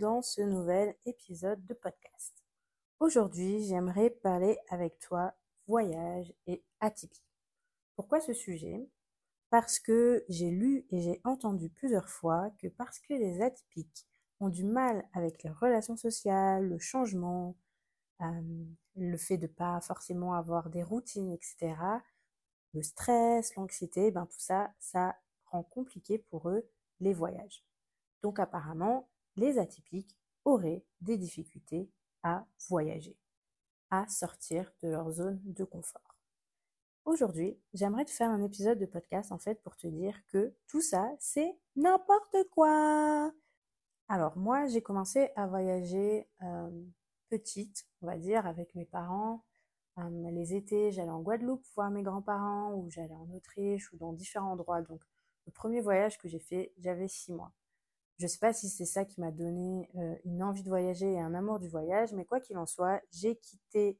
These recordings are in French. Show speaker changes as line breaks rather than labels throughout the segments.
Dans ce nouvel épisode de podcast. Aujourd'hui, j'aimerais parler avec toi voyage et atypie. Pourquoi ce sujet? Parce que j'ai lu et j'ai entendu plusieurs fois que parce que les atypiques ont du mal avec les relations sociales, le changement, euh, le fait de pas forcément avoir des routines, etc., le stress, l'anxiété, ben tout ça, ça rend compliqué pour eux les voyages. Donc apparemment, les atypiques auraient des difficultés à voyager, à sortir de leur zone de confort. Aujourd'hui, j'aimerais te faire un épisode de podcast en fait pour te dire que tout ça, c'est n'importe quoi. Alors moi, j'ai commencé à voyager euh, petite, on va dire, avec mes parents. Euh, les étés, j'allais en Guadeloupe voir mes grands-parents ou j'allais en Autriche ou dans différents endroits. Donc le premier voyage que j'ai fait, j'avais six mois. Je ne sais pas si c'est ça qui m'a donné euh, une envie de voyager et un amour du voyage, mais quoi qu'il en soit, j'ai quitté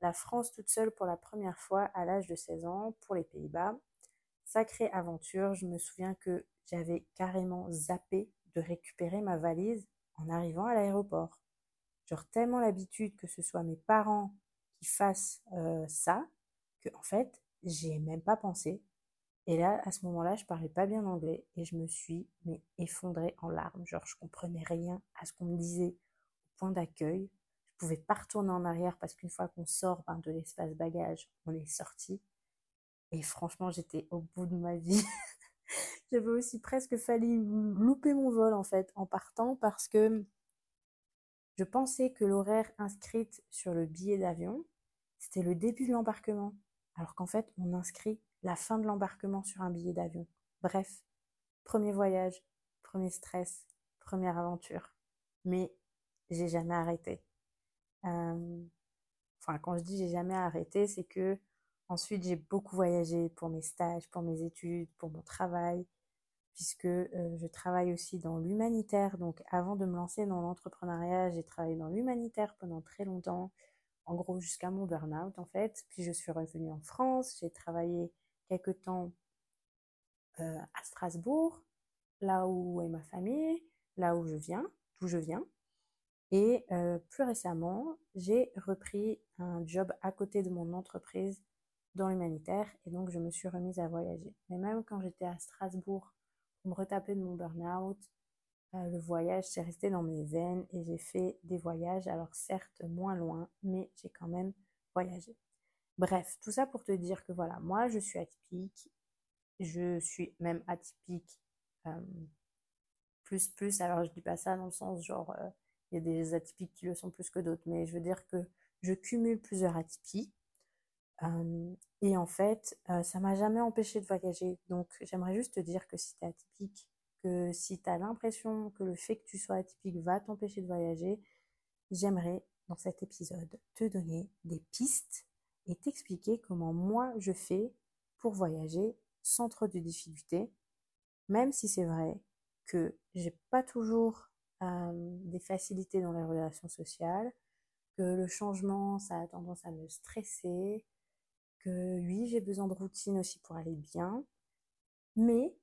la France toute seule pour la première fois à l'âge de 16 ans pour les Pays-Bas. Sacrée aventure, je me souviens que j'avais carrément zappé de récupérer ma valise en arrivant à l'aéroport. Genre tellement l'habitude que ce soit mes parents qui fassent euh, ça, que en fait, j'y ai même pas pensé. Et là, à ce moment-là, je parlais pas bien anglais et je me suis effondrée en larmes. Genre, je comprenais rien à ce qu'on me disait au point d'accueil. Je pouvais pas retourner en arrière parce qu'une fois qu'on sort ben, de l'espace bagage, on est sorti. Et franchement, j'étais au bout de ma vie. J'avais aussi presque failli louper mon vol en fait en partant parce que je pensais que l'horaire inscrite sur le billet d'avion, c'était le début de l'embarquement. Alors qu'en fait, on inscrit la fin de l'embarquement sur un billet d'avion. Bref, premier voyage, premier stress, première aventure. Mais j'ai jamais arrêté. Euh, enfin, quand je dis j'ai jamais arrêté, c'est que ensuite j'ai beaucoup voyagé pour mes stages, pour mes études, pour mon travail, puisque euh, je travaille aussi dans l'humanitaire. Donc, avant de me lancer dans l'entrepreneuriat, j'ai travaillé dans l'humanitaire pendant très longtemps, en gros jusqu'à mon burn-out en fait. Puis je suis revenue en France, j'ai travaillé quelque temps euh, à Strasbourg, là où est ma famille, là où je viens, d'où je viens. Et euh, plus récemment, j'ai repris un job à côté de mon entreprise dans l'humanitaire et donc je me suis remise à voyager. Mais même quand j'étais à Strasbourg pour me retaper de mon burn-out, euh, le voyage s'est resté dans mes veines et j'ai fait des voyages, alors certes moins loin, mais j'ai quand même voyagé. Bref, tout ça pour te dire que voilà, moi je suis atypique, je suis même atypique plus plus, alors je dis pas ça dans le sens genre il y a des atypiques qui le sont plus que d'autres, mais je veux dire que je cumule plusieurs atypies. Et en fait, ça m'a jamais empêché de voyager. Donc j'aimerais juste te dire que si tu es atypique, que si tu as l'impression que le fait que tu sois atypique va t'empêcher de voyager, j'aimerais dans cet épisode te donner des pistes et t'expliquer comment moi je fais pour voyager sans trop de difficultés, même si c'est vrai que j'ai pas toujours euh, des facilités dans les relations sociales, que le changement ça a tendance à me stresser, que oui j'ai besoin de routine aussi pour aller bien, mais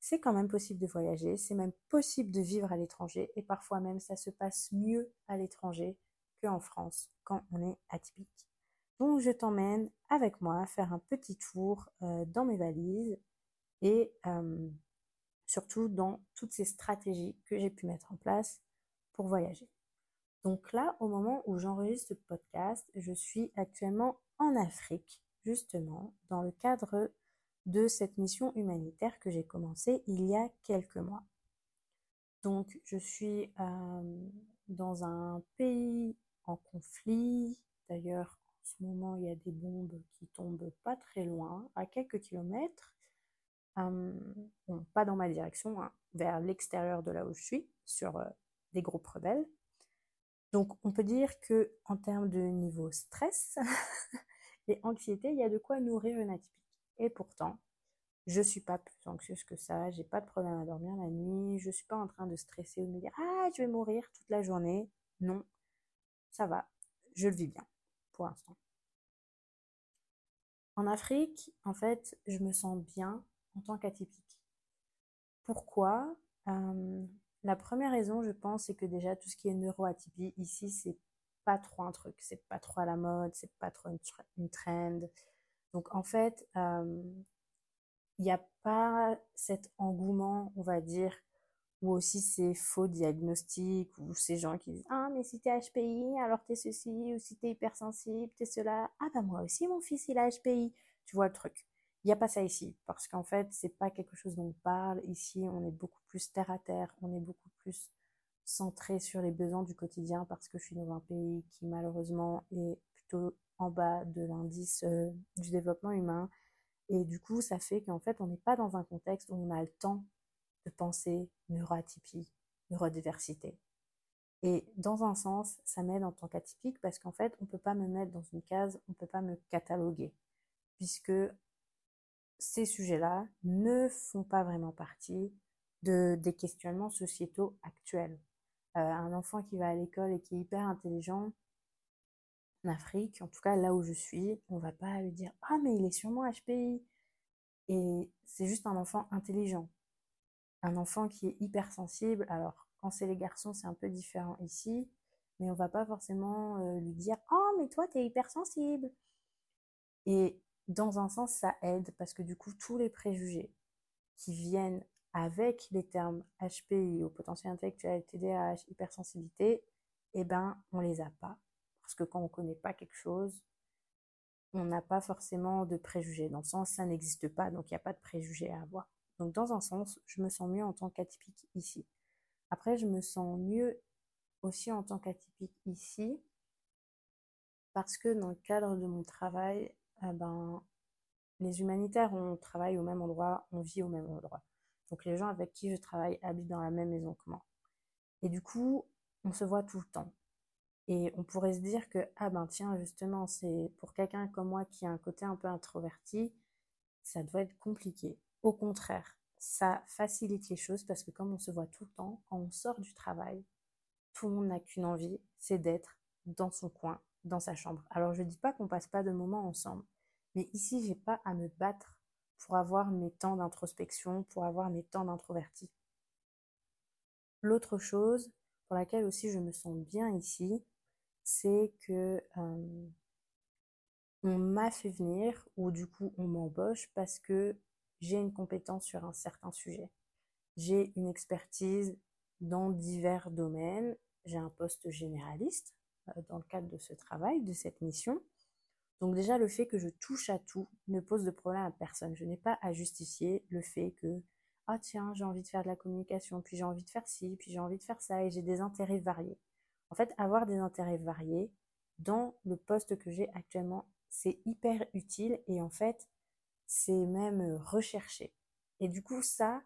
c'est quand même possible de voyager, c'est même possible de vivre à l'étranger et parfois même ça se passe mieux à l'étranger qu'en France quand on est atypique. Donc je t'emmène avec moi faire un petit tour euh, dans mes valises et surtout dans toutes ces stratégies que j'ai pu mettre en place pour voyager. Donc là, au moment où j'enregistre ce podcast, je suis actuellement en Afrique, justement, dans le cadre de cette mission humanitaire que j'ai commencée il y a quelques mois. Donc, je suis dans un pays en conflit. D'ailleurs, ce moment, il y a des bombes qui tombent pas très loin, à quelques kilomètres. Pas dans ma direction, hein, vers l'extérieur de là où je suis, sur des groupes rebelles. Donc, on peut dire que en termes de niveau stress et anxiété, il y a de quoi nourrir une atypique. Et pourtant, je suis pas plus anxieuse que ça, j'ai pas de problème à dormir la nuit, je suis pas en train de stresser ou de me dire ah je vais mourir toute la journée. Non, ça va, je le vis bien En Afrique, en fait, je me sens bien en tant qu'atypique. Pourquoi? Euh, La première raison, je pense, c'est que déjà tout ce qui est neuroatypie ici, c'est pas trop un truc, c'est pas trop à la mode, c'est pas trop une, trend. Donc en fait, euh, il n'y a pas cet engouement, on va dire, ou aussi ces faux diagnostics, ou ces gens qui disent Ah, mais si t'es HPI, alors t'es ceci, ou si t'es hypersensible, t'es cela. Ah, bah moi aussi, mon fils, il a HPI. Tu vois le truc. Il n'y a pas ça ici, parce qu'en fait, c'est pas quelque chose dont on parle. Ici, on est beaucoup plus terre à terre, on est beaucoup plus centré sur les besoins du quotidien, parce que je suis dans un pays qui, malheureusement, est plutôt en bas de l'indice euh, du développement humain. Et du coup, ça fait qu'en fait, on n'est pas dans un contexte où on a le temps de penser neuroatypie, neurodiversité. Et dans un sens, ça m'aide en tant qu'atypique parce qu'en fait, on ne peut pas me mettre dans une case, on ne peut pas me cataloguer, puisque ces sujets-là ne font pas vraiment partie de, des questionnements sociétaux actuels. Euh, un enfant qui va à l'école et qui est hyper intelligent, en Afrique, en tout cas là où je suis, on va pas lui dire Ah, mais il est sûrement HPI. Et c'est juste un enfant intelligent un enfant qui est hypersensible, alors quand c'est les garçons, c'est un peu différent ici, mais on va pas forcément euh, lui dire "Oh, mais toi tu es hypersensible." Et dans un sens, ça aide parce que du coup, tous les préjugés qui viennent avec les termes HPI, au potentiel intellectuel, TDAH, hypersensibilité, eh ben, on les a pas. Parce que quand on connaît pas quelque chose, on n'a pas forcément de préjugés. Dans le sens, ça n'existe pas, donc il n'y a pas de préjugés à avoir. Donc dans un sens, je me sens mieux en tant qu'atypique ici. Après, je me sens mieux aussi en tant qu'atypique ici parce que dans le cadre de mon travail, eh ben, les humanitaires, on travaille au même endroit, on vit au même endroit. Donc les gens avec qui je travaille habitent dans la même maison que moi. Et du coup, on se voit tout le temps. Et on pourrait se dire que, ah ben tiens, justement, c'est pour quelqu'un comme moi qui a un côté un peu introverti, ça doit être compliqué. Au contraire, ça facilite les choses parce que comme on se voit tout le temps, quand on sort du travail, tout le monde n'a qu'une envie, c'est d'être dans son coin, dans sa chambre. Alors je ne dis pas qu'on passe pas de moments ensemble, mais ici j'ai pas à me battre pour avoir mes temps d'introspection, pour avoir mes temps d'introverti. L'autre chose pour laquelle aussi je me sens bien ici, c'est que on m'a fait venir ou du coup on m'embauche parce que j'ai une compétence sur un certain sujet. J'ai une expertise dans divers domaines. J'ai un poste généraliste euh, dans le cadre de ce travail, de cette mission. Donc déjà, le fait que je touche à tout ne pose de problème à personne. Je n'ai pas à justifier le fait que, ah tiens, j'ai envie de faire de la communication, puis j'ai envie de faire ci, puis j'ai envie de faire ça, et j'ai des intérêts variés. En fait, avoir des intérêts variés dans le poste que j'ai actuellement, c'est hyper utile, et en fait, c'est même recherché. Et du coup, ça,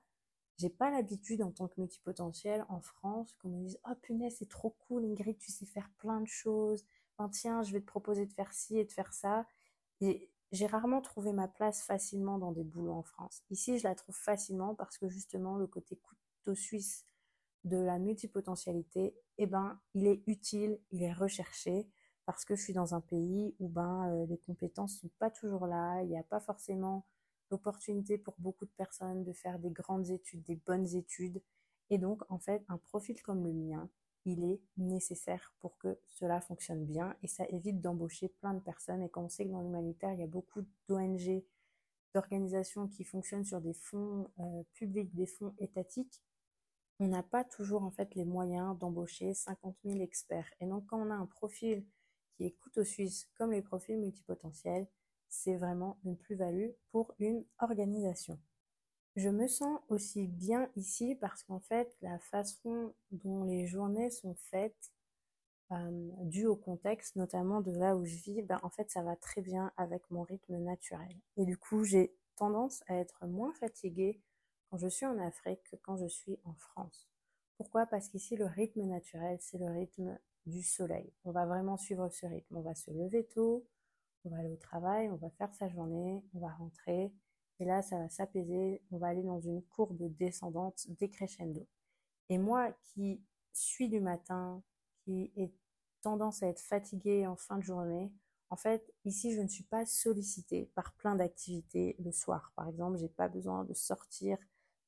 j'ai pas l'habitude en tant que multipotentiel en France qu'on me dise Oh punaise, c'est trop cool, Ingrid, tu sais faire plein de choses. Tiens, je vais te proposer de faire ci et de faire ça. Et j'ai rarement trouvé ma place facilement dans des boulots en France. Ici, je la trouve facilement parce que justement, le côté couteau suisse de la multipotentialité, eh ben, il est utile, il est recherché parce que je suis dans un pays où ben, euh, les compétences sont pas toujours là, il n'y a pas forcément l'opportunité pour beaucoup de personnes de faire des grandes études, des bonnes études. Et donc, en fait, un profil comme le mien, il est nécessaire pour que cela fonctionne bien et ça évite d'embaucher plein de personnes. Et quand on sait que dans l'humanitaire, il y a beaucoup d'ONG, d'organisations qui fonctionnent sur des fonds euh, publics, des fonds étatiques, on n'a pas toujours en fait les moyens d'embaucher 50 000 experts. Et donc quand on a un profil qui est couteau suisse comme les profils multipotentiels, c'est vraiment une plus-value pour une organisation. Je me sens aussi bien ici parce qu'en fait, la façon dont les journées sont faites, euh, dû au contexte, notamment de là où je vis, ben, en fait, ça va très bien avec mon rythme naturel. Et du coup, j'ai tendance à être moins fatiguée quand je suis en Afrique que quand je suis en France. Pourquoi? Parce qu'ici, le rythme naturel, c'est le rythme du soleil. On va vraiment suivre ce rythme. On va se lever tôt, on va aller au travail, on va faire sa journée, on va rentrer, et là, ça va s'apaiser, on va aller dans une courbe descendante décrescendo. Et moi qui suis du matin, qui ai tendance à être fatiguée en fin de journée, en fait, ici, je ne suis pas sollicitée par plein d'activités le soir. Par exemple, j'ai pas besoin de sortir,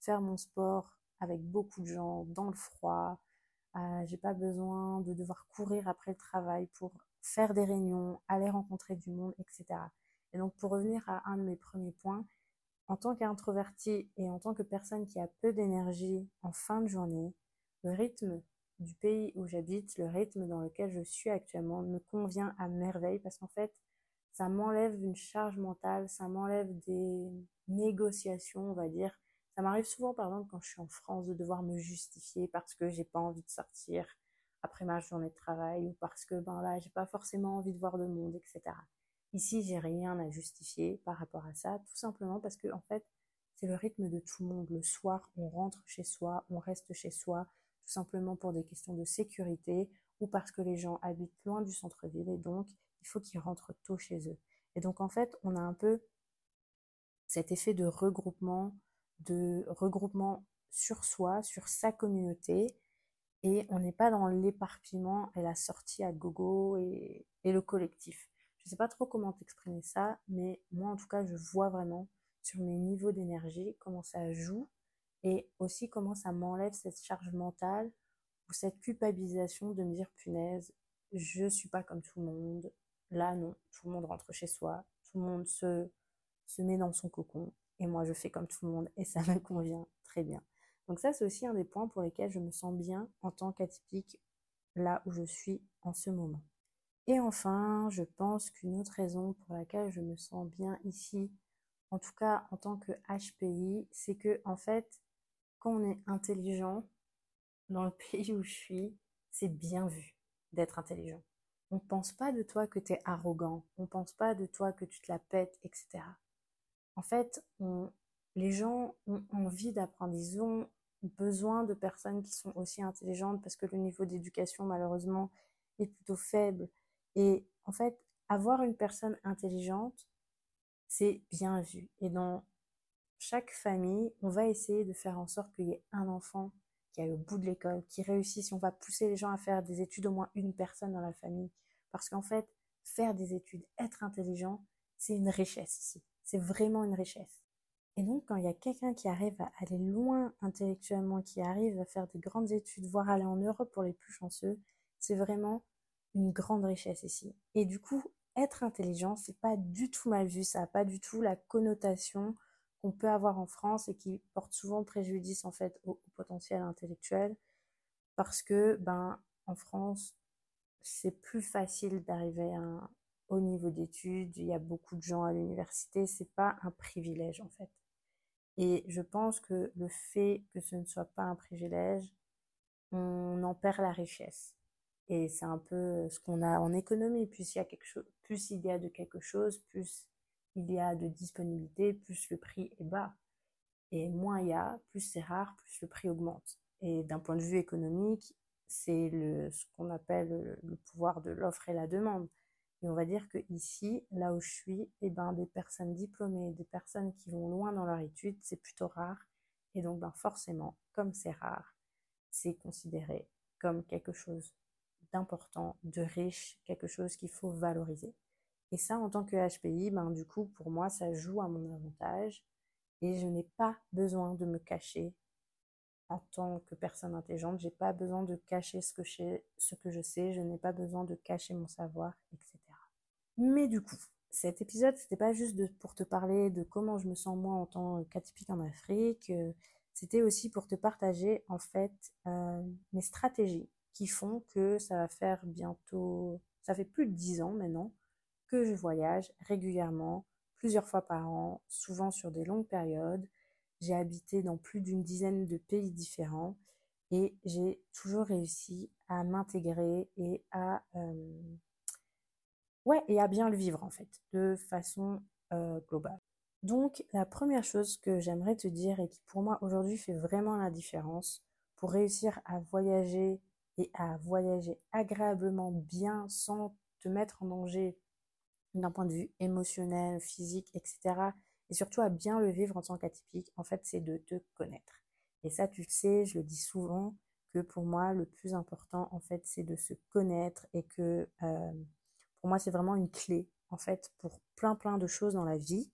faire mon sport avec beaucoup de gens, dans le froid. Euh, j'ai pas besoin de devoir courir après le travail pour faire des réunions, aller rencontrer du monde, etc. Et donc, pour revenir à un de mes premiers points, en tant qu'introverti et en tant que personne qui a peu d'énergie en fin de journée, le rythme du pays où j'habite, le rythme dans lequel je suis actuellement me convient à merveille parce qu'en fait, ça m'enlève une charge mentale, ça m'enlève des négociations, on va dire. Ça m'arrive souvent, par exemple, quand je suis en France, de devoir me justifier parce que j'ai pas envie de sortir après ma journée de travail ou parce que ben là, j'ai pas forcément envie de voir de monde, etc. Ici, j'ai rien à justifier par rapport à ça, tout simplement parce que, en fait, c'est le rythme de tout le monde. Le soir, on rentre chez soi, on reste chez soi, tout simplement pour des questions de sécurité ou parce que les gens habitent loin du centre-ville et donc il faut qu'ils rentrent tôt chez eux. Et donc, en fait, on a un peu cet effet de regroupement, de regroupement sur soi, sur sa communauté, et on n'est pas dans l'éparpillement et la sortie à gogo et le collectif. Je sais pas trop comment t'exprimer ça, mais moi en tout cas, je vois vraiment sur mes niveaux d'énergie comment ça joue et aussi comment ça m'enlève cette charge mentale ou cette culpabilisation de me dire punaise, je suis pas comme tout le monde. Là non, tout le monde rentre chez soi, tout le monde se se met dans son cocon et moi je fais comme tout le monde et ça me convient très bien. Donc ça c'est aussi un des points pour lesquels je me sens bien en tant qu'atypique là où je suis en ce moment. Et enfin, je pense qu'une autre raison pour laquelle je me sens bien ici, en tout cas en tant que HPI, c'est que en fait, quand on est intelligent dans le pays où je suis, c'est bien vu d'être intelligent. On ne pense pas de toi que tu es arrogant, on ne pense pas de toi que tu te la pètes, etc. En fait, les gens ont envie d'apprendre, ils ont besoin de personnes qui sont aussi intelligentes parce que le niveau d'éducation malheureusement est plutôt faible et en fait, avoir une personne intelligente, c'est bien vu. Et dans chaque famille, on va essayer de faire en sorte qu'il y ait un enfant qui aille au bout de l'école, qui réussisse. On va pousser les gens à faire des études, au moins une personne dans la famille. Parce qu'en fait, faire des études, être intelligent, c'est une richesse ici. C'est vraiment une richesse. Et donc, quand il y a quelqu'un qui arrive à aller loin intellectuellement, qui arrive à faire des grandes études, voire aller en Europe pour les plus chanceux, c'est vraiment une grande richesse ici. Et du coup, être intelligent, c'est pas du tout mal vu, ça n'a pas du tout la connotation qu'on peut avoir en France et qui porte souvent préjudice en fait au, potentiel intellectuel parce que ben en France c'est plus facile d'arriver à un haut niveau d'études, il y a beaucoup de gens à l'université, c'est pas un privilège en fait. Et je pense que le fait que ce ne soit pas un privilège, on en perd la richesse. Et c'est un peu ce qu'on a en économie. Plus il y a quelque plus il y a de quelque chose, plus il y a de disponibilité, plus le prix est bas. Et moins il y a, plus c'est rare, plus le prix augmente. Et d'un point de vue économique, c'est ce qu'on appelle le, pouvoir de l'offre et la demande. Et on va dire que ici, là où je suis, eh ben, des personnes diplômées, des personnes qui vont loin dans leur étude, c'est plutôt rare. Et donc, ben, forcément, comme c'est rare, c'est considéré comme quelque chose d'important, de riche, quelque chose qu'il faut valoriser. Et ça, en tant que HPI, ben, du coup, pour moi, ça joue à mon avantage et je n'ai pas besoin de me cacher en tant que personne intelligente. J'ai pas besoin de cacher je, ce que je sais. Je n'ai pas besoin de cacher mon savoir, etc. Mais du coup, cet épisode, c'était pas juste pour te parler de comment je me sens moi en tant qu'atypique en Afrique. Euh, c'était aussi pour te partager en fait euh, mes stratégies qui font que ça va faire bientôt, ça fait plus de dix ans maintenant que je voyage régulièrement, plusieurs fois par an, souvent sur des longues périodes. J'ai habité dans plus d'une dizaine de pays différents et j'ai toujours réussi à m'intégrer et à et à bien le vivre en fait de façon euh, globale. Donc la première chose que j'aimerais te dire et qui pour moi aujourd'hui fait vraiment la différence pour réussir à voyager et à voyager agréablement bien sans te mettre en danger d'un point de vue émotionnel, physique, etc. Et surtout à bien le vivre en tant qu'atypique, en fait, c'est de te connaître. Et ça, tu le sais, je le dis souvent, que pour moi, le plus important, en fait, c'est de se connaître et que euh, pour moi, c'est vraiment une clé, en fait, pour plein, plein de choses dans la vie.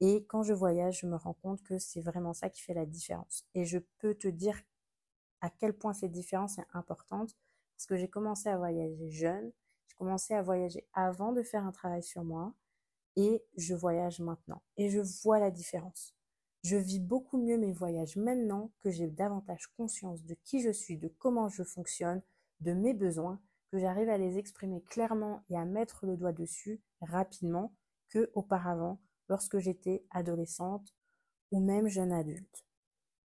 Et quand je voyage, je me rends compte que c'est vraiment ça qui fait la différence. Et je peux te dire à quel point cette différence est importante parce que j'ai commencé à voyager jeune, j'ai commencé à voyager avant de faire un travail sur moi et je voyage maintenant et je vois la différence. Je vis beaucoup mieux mes voyages maintenant que j'ai davantage conscience de qui je suis, de comment je fonctionne, de mes besoins, que j'arrive à les exprimer clairement et à mettre le doigt dessus rapidement que auparavant lorsque j'étais adolescente ou même jeune adulte.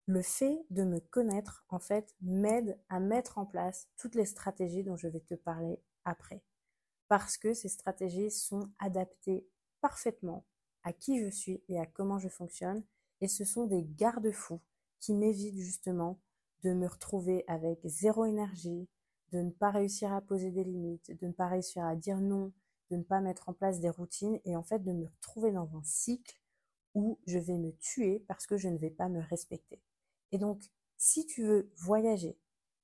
Le fait de me connaître, en fait, m'aide à mettre en place toutes les stratégies dont je vais te parler après. Parce que ces stratégies sont adaptées parfaitement à qui je suis et à comment je fonctionne. Et ce sont des garde-fous qui m'évitent justement de me retrouver avec zéro énergie, de ne pas réussir à poser des limites, de ne pas réussir à dire non, de ne pas mettre en place des routines et en fait de me retrouver dans un cycle où je vais me tuer parce que je ne vais pas me respecter. Et donc, si tu veux voyager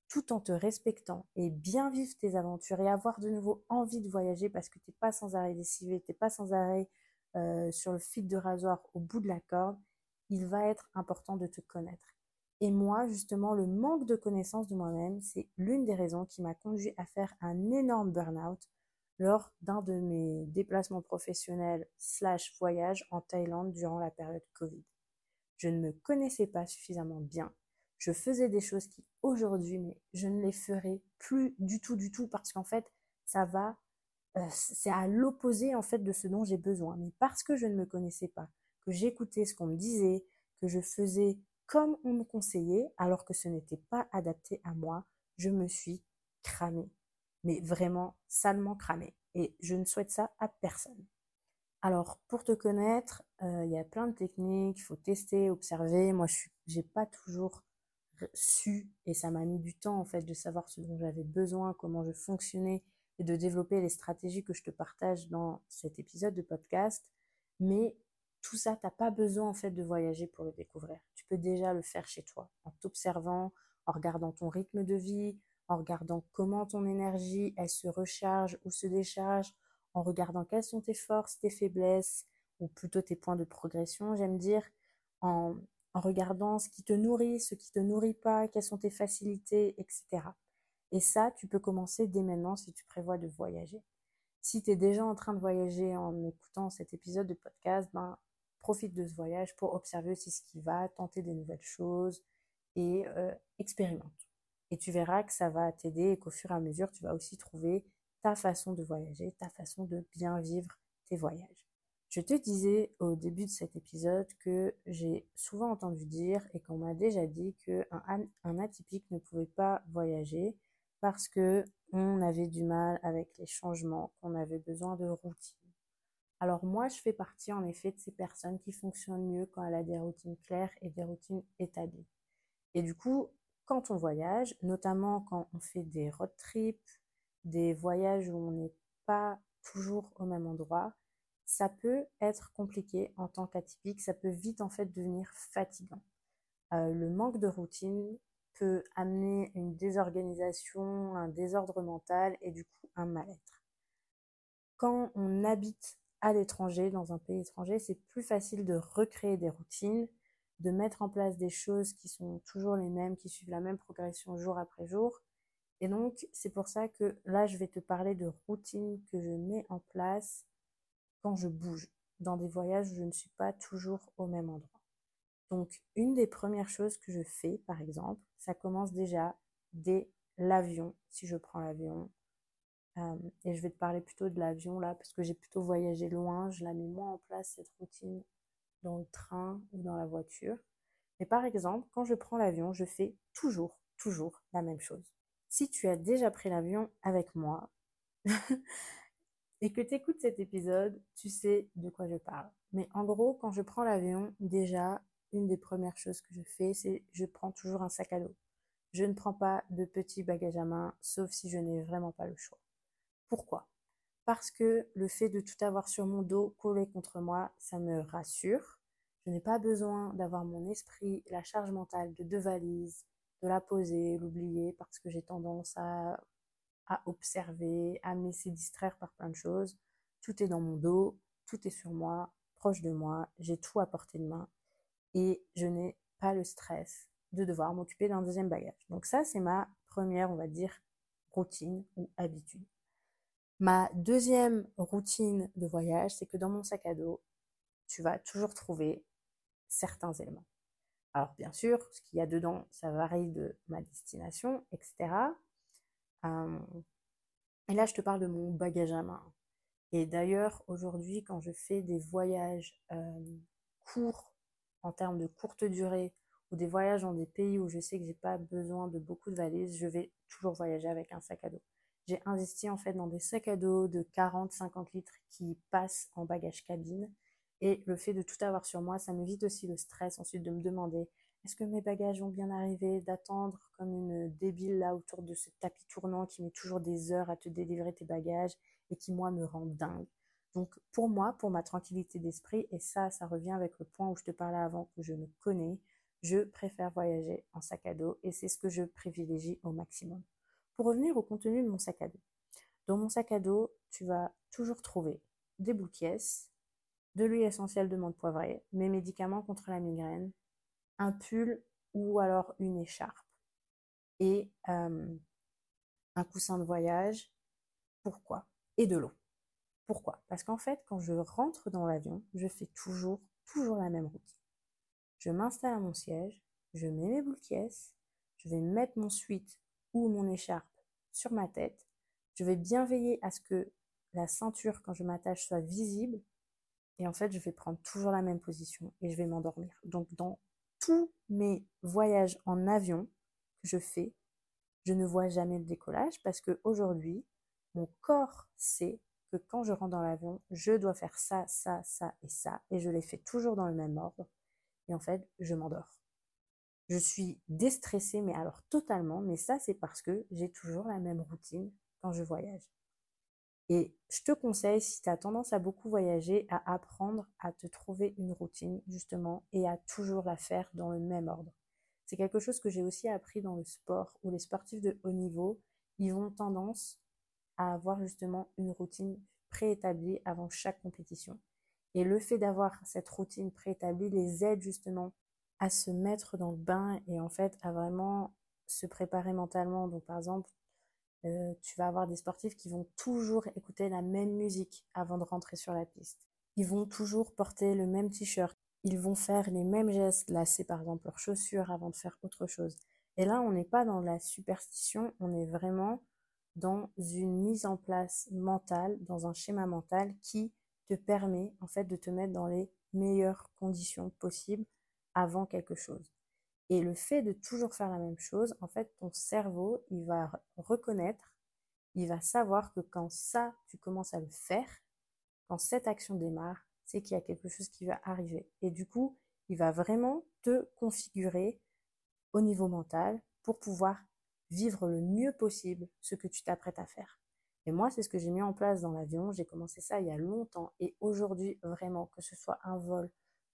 tout en te respectant et bien vivre tes aventures et avoir de nouveau envie de voyager parce que tu n'es pas sans arrêt décivé, tu n'es pas sans arrêt euh, sur le fil de rasoir au bout de la corde, il va être important de te connaître. Et moi, justement, le manque de connaissance de moi-même, c'est l'une des raisons qui m'a conduit à faire un énorme burn-out lors d'un de mes déplacements professionnels slash voyages en Thaïlande durant la période Covid. Je ne me connaissais pas suffisamment bien. Je faisais des choses qui aujourd'hui, mais je ne les ferai plus du tout, du tout, parce qu'en fait, ça va, euh, c'est à l'opposé en fait de ce dont j'ai besoin. Mais parce que je ne me connaissais pas, que j'écoutais ce qu'on me disait, que je faisais comme on me conseillait, alors que ce n'était pas adapté à moi, je me suis cramée. Mais vraiment salement cramée. Et je ne souhaite ça à personne. Alors, pour te connaître, euh, il y a plein de techniques, il faut tester, observer. Moi, je n'ai pas toujours su, et ça m'a mis du temps, en fait, de savoir ce dont j'avais besoin, comment je fonctionnais, et de développer les stratégies que je te partage dans cet épisode de podcast. Mais tout ça, tu n'as pas besoin, en fait, de voyager pour le découvrir. Tu peux déjà le faire chez toi, en t'observant, en regardant ton rythme de vie, en regardant comment ton énergie, elle se recharge ou se décharge, en regardant quelles sont tes forces, tes faiblesses, ou plutôt tes points de progression, j'aime dire, en, regardant ce qui te nourrit, ce qui te nourrit pas, quelles sont tes facilités, etc. Et ça, tu peux commencer dès maintenant si tu prévois de voyager. Si tu es déjà en train de voyager en écoutant cet épisode de podcast, ben, profite de ce voyage pour observer aussi ce qui va, tenter des nouvelles choses et euh, expérimente. Et tu verras que ça va t'aider et qu'au fur et à mesure, tu vas aussi trouver ta façon de voyager, ta façon de bien vivre tes voyages. Je te disais au début de cet épisode que j'ai souvent entendu dire et qu'on m'a déjà dit qu'un un atypique ne pouvait pas voyager parce que on avait du mal avec les changements, qu'on avait besoin de routine. Alors moi, je fais partie en effet de ces personnes qui fonctionnent mieux quand elle a des routines claires et des routines établies. Et du coup, quand on voyage, notamment quand on fait des road trips, des voyages où on n'est pas toujours au même endroit, ça peut être compliqué en tant qu'atypique, ça peut vite en fait devenir fatigant. Euh, le manque de routine peut amener une désorganisation, un désordre mental et du coup un mal-être. Quand on habite à l'étranger, dans un pays étranger, c'est plus facile de recréer des routines de mettre en place des choses qui sont toujours les mêmes, qui suivent la même progression jour après jour. Et donc, c'est pour ça que là, je vais te parler de routines que je mets en place quand je bouge. Dans des voyages je ne suis pas toujours au même endroit. Donc, une des premières choses que je fais, par exemple, ça commence déjà dès l'avion, si je prends l'avion. Et je vais te parler plutôt de l'avion là, parce que j'ai plutôt voyagé loin. Je la mets moins en place, cette routine, dans le train ou dans la voiture. Mais par exemple, quand je prends l'avion, je fais toujours, toujours la même chose. Si tu as déjà pris l'avion avec moi et que tu écoutes cet épisode, tu sais de quoi je parle. Mais en gros, quand je prends l'avion, déjà, une des premières choses que je fais, c'est je prends toujours un sac à dos. Je ne prends pas de petits bagages à main, sauf si je n'ai vraiment pas le choix. Pourquoi? Parce que le fait de tout avoir sur mon dos collé contre moi, ça me rassure. Je n'ai pas besoin d'avoir mon esprit, la charge mentale de deux valises, de la poser, l'oublier, parce que j'ai tendance à, observer, à me laisser distraire par plein de choses. Tout est dans mon dos, tout est sur moi, proche de moi, j'ai tout à portée de main et je n'ai pas le stress de devoir m'occuper d'un deuxième bagage. Donc ça, c'est ma première, on va dire, routine ou habitude. Ma deuxième routine de voyage, c'est que dans mon sac à dos, tu vas toujours trouver certains éléments. Alors bien sûr, ce qu'il y a dedans, ça varie de ma destination, etc. Euh, et là, je te parle de mon bagage à main. Et d'ailleurs, aujourd'hui, quand je fais des voyages euh, courts, en termes de courte durée, ou des voyages dans des pays où je sais que j'ai pas besoin de beaucoup de valises, je vais toujours voyager avec un sac à dos. J'ai investi en fait dans des sacs à dos de 40-50 litres qui passent en bagage cabine. Et le fait de tout avoir sur moi, ça m'évite aussi le stress ensuite de me demander est-ce que mes bagages vont bien arriver, d'attendre comme une débile là autour de ce tapis tournant qui met toujours des heures à te délivrer tes bagages et qui moi me rend dingue. Donc pour moi, pour ma tranquillité d'esprit, et ça, ça revient avec le point où je te parlais avant que je me connais, je préfère voyager en sac à dos et c'est ce que je privilégie au maximum. Pour revenir au contenu de mon sac à dos. Dans mon sac à dos, tu vas toujours trouver des boules de l'huile essentielle de menthe poivrée, mes médicaments contre la migraine, un pull ou alors une écharpe et euh, un coussin de voyage. Pourquoi? Et de l'eau. Pourquoi? Parce qu'en fait, quand je rentre dans l'avion, je fais toujours, toujours la même route je m'installe à mon siège, je mets mes boules je vais mettre mon suite ou mon écharpe sur ma tête, je vais bien veiller à ce que la ceinture quand je m'attache soit visible et en fait je vais prendre toujours la même position et je vais m'endormir. Donc dans tous mes voyages en avion que je fais, je ne vois jamais le décollage parce que aujourd'hui mon corps sait que quand je rentre dans l'avion, je dois faire ça, ça, ça et ça et je les fais toujours dans le même ordre et en fait, je m'endors. Je suis déstressée, mais alors totalement, mais ça c'est parce que j'ai toujours la même routine quand je voyage. Et je te conseille, si tu as tendance à beaucoup voyager, à apprendre à te trouver une routine, justement, et à toujours la faire dans le même ordre. C'est quelque chose que j'ai aussi appris dans le sport, où les sportifs de haut niveau, ils ont tendance à avoir justement une routine préétablie avant chaque compétition. Et le fait d'avoir cette routine préétablie les aide justement à se mettre dans le bain et en fait à vraiment se préparer mentalement. Donc par exemple, euh, tu vas avoir des sportifs qui vont toujours écouter la même musique avant de rentrer sur la piste. Ils vont toujours porter le même t-shirt. Ils vont faire les mêmes gestes, lasser par exemple leurs chaussures avant de faire autre chose. Et là, on n'est pas dans la superstition, on est vraiment dans une mise en place mentale, dans un schéma mental qui te permet en fait de te mettre dans les meilleures conditions possibles avant quelque chose. Et le fait de toujours faire la même chose, en fait, ton cerveau, il va reconnaître, il va savoir que quand ça, tu commences à le faire, quand cette action démarre, c'est qu'il y a quelque chose qui va arriver. Et du coup, il va vraiment te configurer au niveau mental pour pouvoir vivre le mieux possible ce que tu t'apprêtes à faire. Et moi, c'est ce que j'ai mis en place dans l'avion. J'ai commencé ça il y a longtemps. Et aujourd'hui, vraiment, que ce soit un vol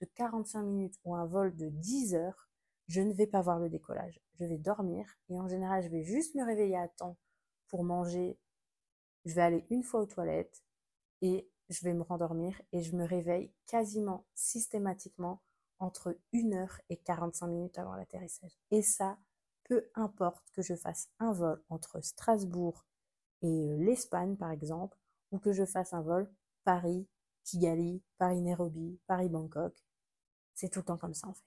de 45 minutes ou un vol de 10 heures, je ne vais pas voir le décollage. Je vais dormir et en général, je vais juste me réveiller à temps pour manger. Je vais aller une fois aux toilettes et je vais me rendormir et je me réveille quasiment systématiquement entre 1 heure et 45 minutes avant l'atterrissage. Et ça, peu importe que je fasse un vol entre Strasbourg et euh, l'Espagne, par exemple, ou que je fasse un vol Paris, Kigali, Paris-Nairobi, Paris-Bangkok. C'est tout le temps comme ça, en fait.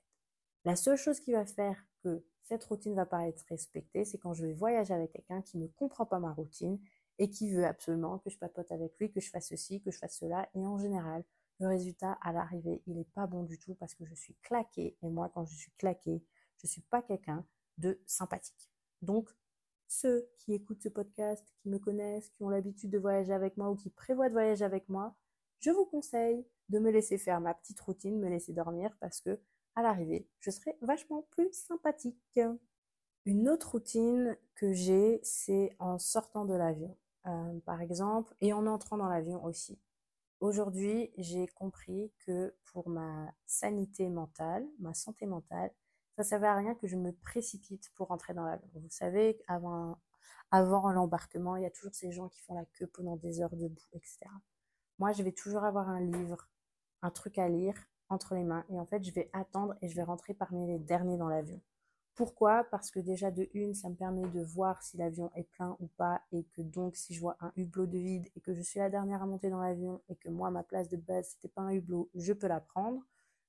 La seule chose qui va faire que cette routine va pas être respectée, c'est quand je vais voyager avec quelqu'un qui ne comprend pas ma routine et qui veut absolument que je papote avec lui, que je fasse ceci, que je fasse cela. Et en général, le résultat à l'arrivée, il n'est pas bon du tout parce que je suis claquée. Et moi, quand je suis claquée, je ne suis pas quelqu'un de sympathique. Donc, ceux qui écoutent ce podcast, qui me connaissent, qui ont l'habitude de voyager avec moi ou qui prévoient de voyager avec moi, je vous conseille de me laisser faire ma petite routine, me laisser dormir parce que à l'arrivée, je serai vachement plus sympathique. Une autre routine que j'ai, c'est en sortant de l'avion, euh, par exemple, et en entrant dans l'avion aussi. Aujourd'hui, j'ai compris que pour ma sanité mentale, ma santé mentale, ça ne servait à rien que je me précipite pour rentrer dans l'avion. Vous savez, avant, avant l'embarquement, il y a toujours ces gens qui font la queue pendant des heures debout, etc. Moi, je vais toujours avoir un livre, un truc à lire entre les mains. Et en fait, je vais attendre et je vais rentrer parmi les derniers dans l'avion. Pourquoi? Parce que déjà de une, ça me permet de voir si l'avion est plein ou pas et que donc si je vois un hublot de vide et que je suis la dernière à monter dans l'avion et que moi ma place de base c'était pas un hublot, je peux la prendre.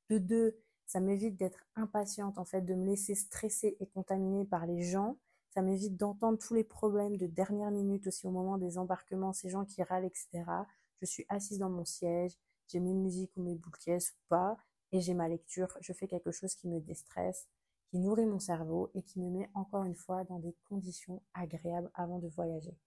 De deux, ça m'évite d'être impatiente en fait, de me laisser stresser et contaminer par les gens. Ça m'évite d'entendre tous les problèmes de dernière minute aussi au moment des embarquements, ces gens qui râlent, etc je suis assise dans mon siège, j'ai mes musiques ou mes bouquets ou pas, et j'ai ma lecture, je fais quelque chose qui me déstresse, qui nourrit mon cerveau et qui me met encore une fois dans des conditions agréables avant de voyager.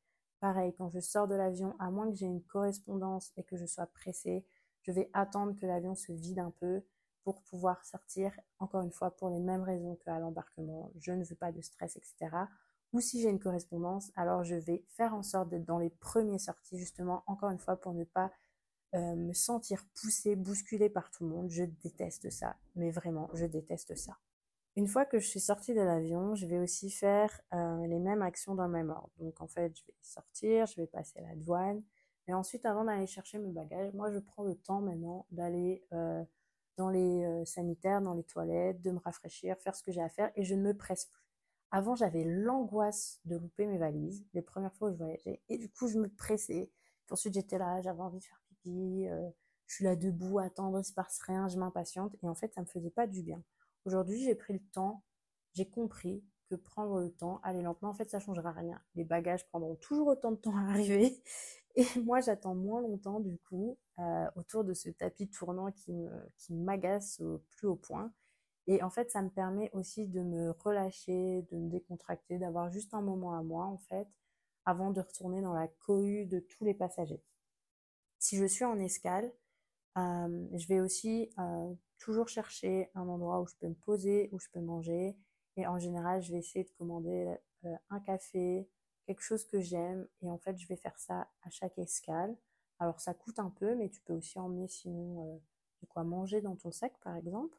Pareil, quand je sors de l'avion, à moins que j'ai une correspondance et que je sois pressée, je vais attendre que l'avion se vide un peu pour pouvoir sortir, encore une fois, pour les mêmes raisons qu'à l'embarquement. Je ne veux pas de stress, etc ou si j'ai une correspondance, alors je vais faire en sorte d'être dans les premiers sorties, justement, encore une fois, pour ne pas euh, me sentir poussée, bousculée par tout le monde. Je déteste ça, mais vraiment, je déteste ça. Une fois que je suis sortie de l'avion, je vais aussi faire euh, les mêmes actions dans le même ordre. Donc en fait, je vais sortir, je vais passer la douane, et ensuite, avant d'aller chercher mes bagages, moi, je prends le temps maintenant d'aller euh, dans les sanitaires, dans les toilettes, de me rafraîchir, faire ce que j'ai à faire, et je ne me presse plus. Avant, j'avais l'angoisse de louper mes valises, les premières fois où je voyageais. Et du coup, je me pressais. ensuite, j'étais là, j'avais envie de faire Euh, je suis là debout attendre, se passe rien, je m'impatiente. Et en fait, ça me faisait pas du bien. Aujourd'hui, j'ai pris le temps, j'ai compris que prendre le temps, aller lentement, en fait, ça changera rien. Les bagages prendront toujours autant de temps à arriver. Et moi, j'attends moins longtemps, du coup, euh, autour de ce tapis tournant qui m'agace au plus haut point. Et en fait, ça me permet aussi de me relâcher, de me décontracter, d'avoir juste un moment à moi, en fait, avant de retourner dans la cohue de tous les passagers. Si je suis en escale, euh, je vais aussi euh, toujours chercher un endroit où je peux me poser, où je peux manger. Et en général, je vais essayer de commander euh, un café, quelque chose que j'aime. Et en fait, je vais faire ça à chaque escale. Alors, ça coûte un peu, mais tu peux aussi emmener sinon de quoi manger dans ton sac, par exemple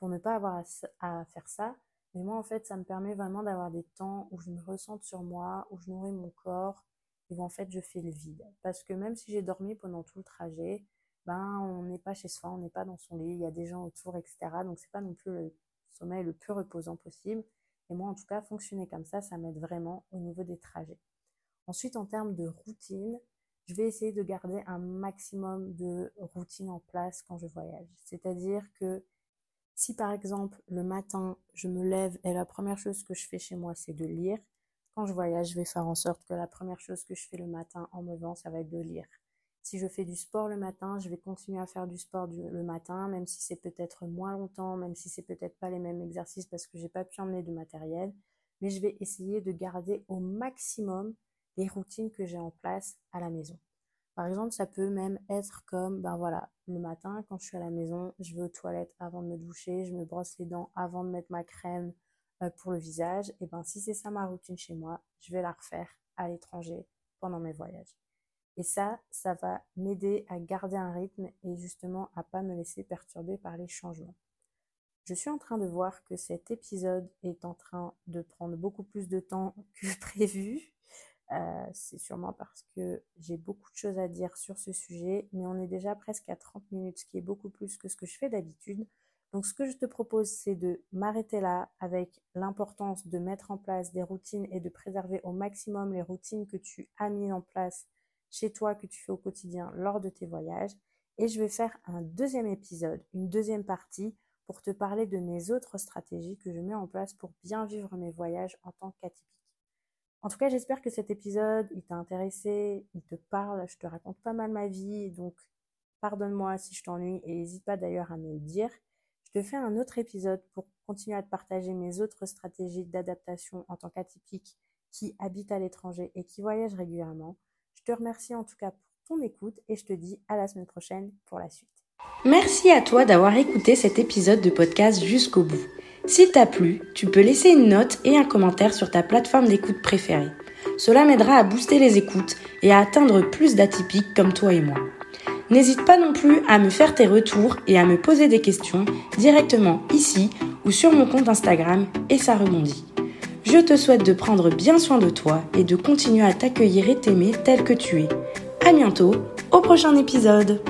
pour ne pas avoir à, faire ça. Mais moi, en fait, ça me permet vraiment d'avoir des temps où je me ressente sur moi, où je nourris mon corps, et en fait, je fais le vide. Parce que même si j'ai dormi pendant tout le trajet, ben, on n'est pas chez soi, on n'est pas dans son lit, il y a des gens autour, etc. Donc, c'est pas non plus le sommeil le plus reposant possible. Et moi, en tout cas, fonctionner comme ça, ça m'aide vraiment au niveau des trajets. Ensuite, en termes de routine, je vais essayer de garder un maximum de routine en place quand je voyage. C'est-à-dire que si par exemple le matin je me lève et la première chose que je fais chez moi c'est de lire, quand je voyage je vais faire en sorte que la première chose que je fais le matin en me levant ça va être de lire. Si je fais du sport le matin, je vais continuer à faire du sport le matin, même si c'est peut-être moins longtemps, même si c'est peut-être pas les mêmes exercices parce que j'ai pas pu emmener de matériel, mais je vais essayer de garder au maximum les routines que j'ai en place à la maison. Par exemple, ça peut même être comme, ben voilà, le matin, quand je suis à la maison, je vais aux toilettes avant de me doucher, je me brosse les dents avant de mettre ma crème pour le visage. Et ben, si c'est ça ma routine chez moi, je vais la refaire à l'étranger pendant mes voyages. Et ça, ça va m'aider à garder un rythme et justement à pas me laisser perturber par les changements. Je suis en train de voir que cet épisode est en train de prendre beaucoup plus de temps que prévu. Euh, c'est sûrement parce que j'ai beaucoup de choses à dire sur ce sujet, mais on est déjà presque à 30 minutes, ce qui est beaucoup plus que ce que je fais d'habitude. Donc ce que je te propose, c'est de m'arrêter là avec l'importance de mettre en place des routines et de préserver au maximum les routines que tu as mis en place chez toi, que tu fais au quotidien lors de tes voyages. Et je vais faire un deuxième épisode, une deuxième partie pour te parler de mes autres stratégies que je mets en place pour bien vivre mes voyages en tant qu'atypique. En tout cas, j'espère que cet épisode, il t'a intéressé, il te parle, je te raconte pas mal ma vie, donc pardonne-moi si je t'ennuie et n'hésite pas d'ailleurs à me le dire. Je te fais un autre épisode pour continuer à te partager mes autres stratégies d'adaptation en tant qu'atypique qui habite à l'étranger et qui voyage régulièrement. Je te remercie en tout cas pour ton écoute et je te dis à la semaine prochaine pour la suite.
Merci à toi d'avoir écouté cet épisode de podcast jusqu'au bout. S'il t'a plu, tu peux laisser une note et un commentaire sur ta plateforme d'écoute préférée. Cela m'aidera à booster les écoutes et à atteindre plus d'atypiques comme toi et moi. N'hésite pas non plus à me faire tes retours et à me poser des questions directement ici ou sur mon compte Instagram et ça rebondit. Je te souhaite de prendre bien soin de toi et de continuer à t'accueillir et t'aimer tel que tu es. À bientôt au prochain épisode.